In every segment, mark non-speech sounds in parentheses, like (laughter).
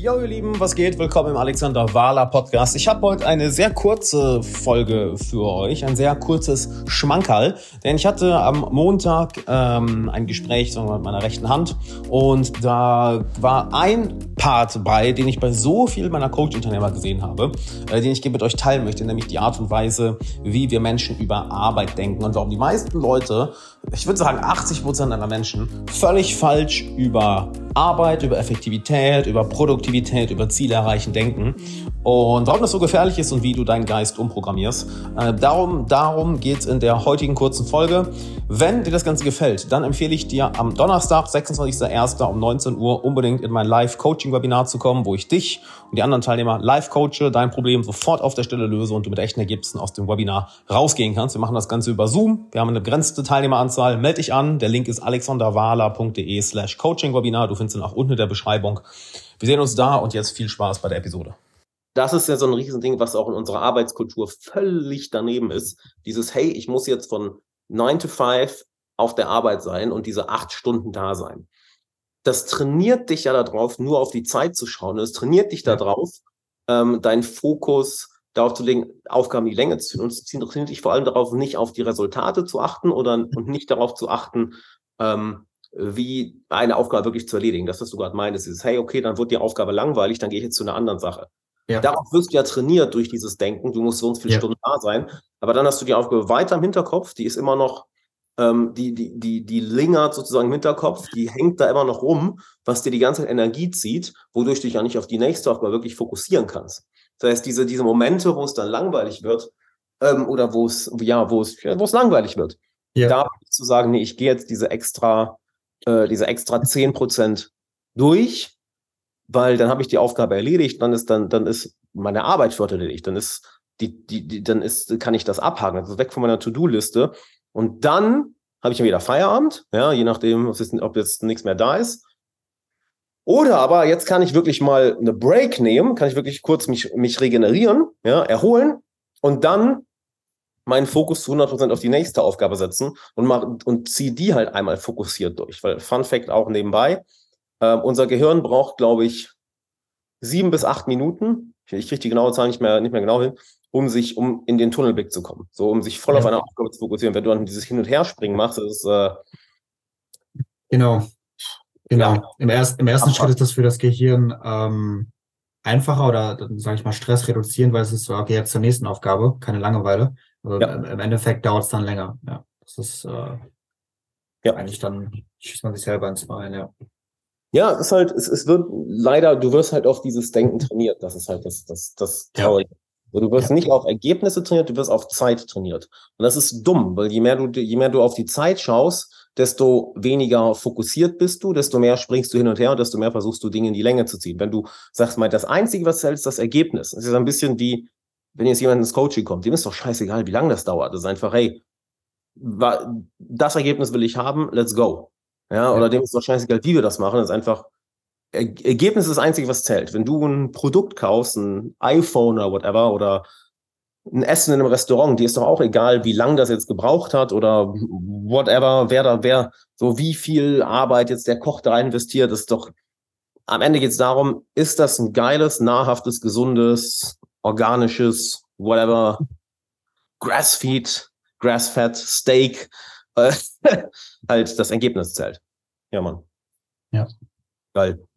Jo, ihr Lieben, was geht? Willkommen im Alexander Wahler Podcast. Ich habe heute eine sehr kurze Folge für euch, ein sehr kurzes Schmankerl, denn ich hatte am Montag ähm, ein Gespräch sagen wir, mit meiner rechten Hand und da war ein Part bei, den ich bei so vielen meiner Coach-Unternehmer gesehen habe, äh, den ich mit euch teilen möchte, nämlich die Art und Weise, wie wir Menschen über Arbeit denken und warum die meisten Leute, ich würde sagen 80 Prozent aller Menschen, völlig falsch über Arbeit, über Effektivität, über Produktivität, über Ziele erreichen denken und warum das so gefährlich ist und wie du deinen Geist umprogrammierst. Äh, darum darum geht es in der heutigen kurzen Folge. Wenn dir das Ganze gefällt, dann empfehle ich dir am Donnerstag, 26.01. um 19 Uhr unbedingt in mein Live-Coaching-Webinar zu kommen, wo ich dich und die anderen Teilnehmer live coache, dein Problem sofort auf der Stelle löse und du mit echten Ergebnissen aus dem Webinar rausgehen kannst. Wir machen das Ganze über Zoom. Wir haben eine begrenzte Teilnehmeranzahl. Meld dich an. Der Link ist alexanderwala.de slash Coaching-Webinar. Du findest ihn auch unten in der Beschreibung. Wir sehen uns da und jetzt viel Spaß bei der Episode das ist ja so ein Riesending, was auch in unserer Arbeitskultur völlig daneben ist. Dieses, hey, ich muss jetzt von 9 to 5 auf der Arbeit sein und diese acht Stunden da sein. Das trainiert dich ja darauf, nur auf die Zeit zu schauen. Es trainiert dich darauf, ähm, deinen Fokus darauf zu legen, Aufgaben die Länge zu und es trainiert dich vor allem darauf, nicht auf die Resultate zu achten oder und nicht darauf zu achten, ähm, wie eine Aufgabe wirklich zu erledigen. Das, was du gerade meintest, ist, hey, okay, dann wird die Aufgabe langweilig, dann gehe ich jetzt zu einer anderen Sache. Ja. Darauf wirst du ja trainiert durch dieses Denken. Du musst so und viele ja. Stunden da sein. Aber dann hast du die Aufgabe weiter im Hinterkopf. Die ist immer noch, ähm, die, die, die, die lingert sozusagen im Hinterkopf. Die hängt da immer noch rum, was dir die ganze Zeit Energie zieht, wodurch du dich ja nicht auf die nächste Aufgabe wirklich fokussieren kannst. Das heißt, diese, diese Momente, wo es dann langweilig wird, ähm, oder wo es, ja, wo es, ja, wo es langweilig wird. Ja. Da zu sagen, nee, ich gehe jetzt diese extra, äh, diese extra zehn Prozent durch weil dann habe ich die Aufgabe erledigt, dann ist dann dann ist meine Arbeit für heute erledigt, dann ist die, die, die dann ist kann ich das abhaken, also weg von meiner To-Do-Liste und dann habe ich wieder Feierabend, ja, je nachdem, ob jetzt nichts mehr da ist. Oder aber jetzt kann ich wirklich mal eine Break nehmen, kann ich wirklich kurz mich, mich regenerieren, ja, erholen und dann meinen Fokus zu 100% auf die nächste Aufgabe setzen und, mach, und ziehe die halt einmal fokussiert durch. Weil Fun Fact auch nebenbei, ähm, unser Gehirn braucht, glaube ich, sieben bis acht Minuten, ich, ich kriege die genaue Zahl nicht mehr, nicht mehr genau hin, um sich, um in den Tunnelblick zu kommen. So, um sich voll ja. auf eine Aufgabe zu fokussieren. Wenn du dann dieses Hin- und Herspringen machst, ist äh, Genau. Genau. Ja. Im, erst, Im ersten Schritt ist das für das Gehirn ähm, einfacher oder, sage ich mal, Stress reduzieren, weil es ist so, okay, jetzt zur nächsten Aufgabe, keine Langeweile. Ja. im Endeffekt dauert es dann länger. Ja. Das ist äh, ja. eigentlich dann schießt man sich selber ins Bein, ja. Ja, es ist halt, es, es wird leider, du wirst halt auf dieses Denken trainiert. Das ist halt das, das, das Traurige. Ja. Du wirst ja. nicht auf Ergebnisse trainiert, du wirst auf Zeit trainiert. Und das ist dumm, weil je mehr du, je mehr du auf die Zeit schaust, desto weniger fokussiert bist du, desto mehr springst du hin und her und desto mehr versuchst du Dinge in die Länge zu ziehen. Wenn du sagst mal, das Einzige, was zählt, ist das Ergebnis. Es ist ein bisschen wie, wenn jetzt jemand ins Coaching kommt, dem ist doch scheißegal, wie lange das dauert. Das ist einfach, hey, das Ergebnis will ich haben, let's go. Ja, oder dem ist doch scheißegal, wie wir das machen. Das ist einfach, Ergebnis ist das Einzige, was zählt. Wenn du ein Produkt kaufst, ein iPhone oder whatever, oder ein Essen in einem Restaurant, dir ist doch auch egal, wie lang das jetzt gebraucht hat oder whatever, wer da, wer, so wie viel Arbeit jetzt der Koch da investiert, ist doch, am Ende geht es darum, ist das ein geiles, nahrhaftes, gesundes, organisches, whatever, Grassfeed, Grassfed, Steak, äh, (laughs) halt das Ergebnis zählt. Ja, Mann. Ja. Geil.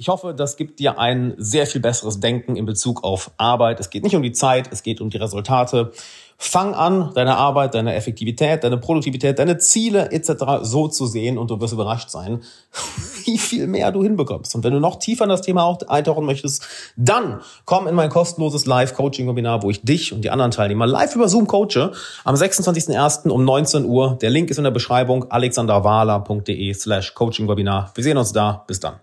Ich hoffe, das gibt dir ein sehr viel besseres Denken in Bezug auf Arbeit. Es geht nicht um die Zeit, es geht um die Resultate. Fang an, deine Arbeit, deine Effektivität, deine Produktivität, deine Ziele etc. so zu sehen und du wirst überrascht sein, (laughs) wie viel mehr du hinbekommst. Und wenn du noch tiefer in das Thema auch eintauchen möchtest, dann komm in mein kostenloses Live-Coaching-Webinar, wo ich dich und die anderen Teilnehmer live über Zoom coache am 26.01. um 19 Uhr. Der Link ist in der Beschreibung alexanderwala.de slash Coaching-Webinar. Wir sehen uns da. Bis dann.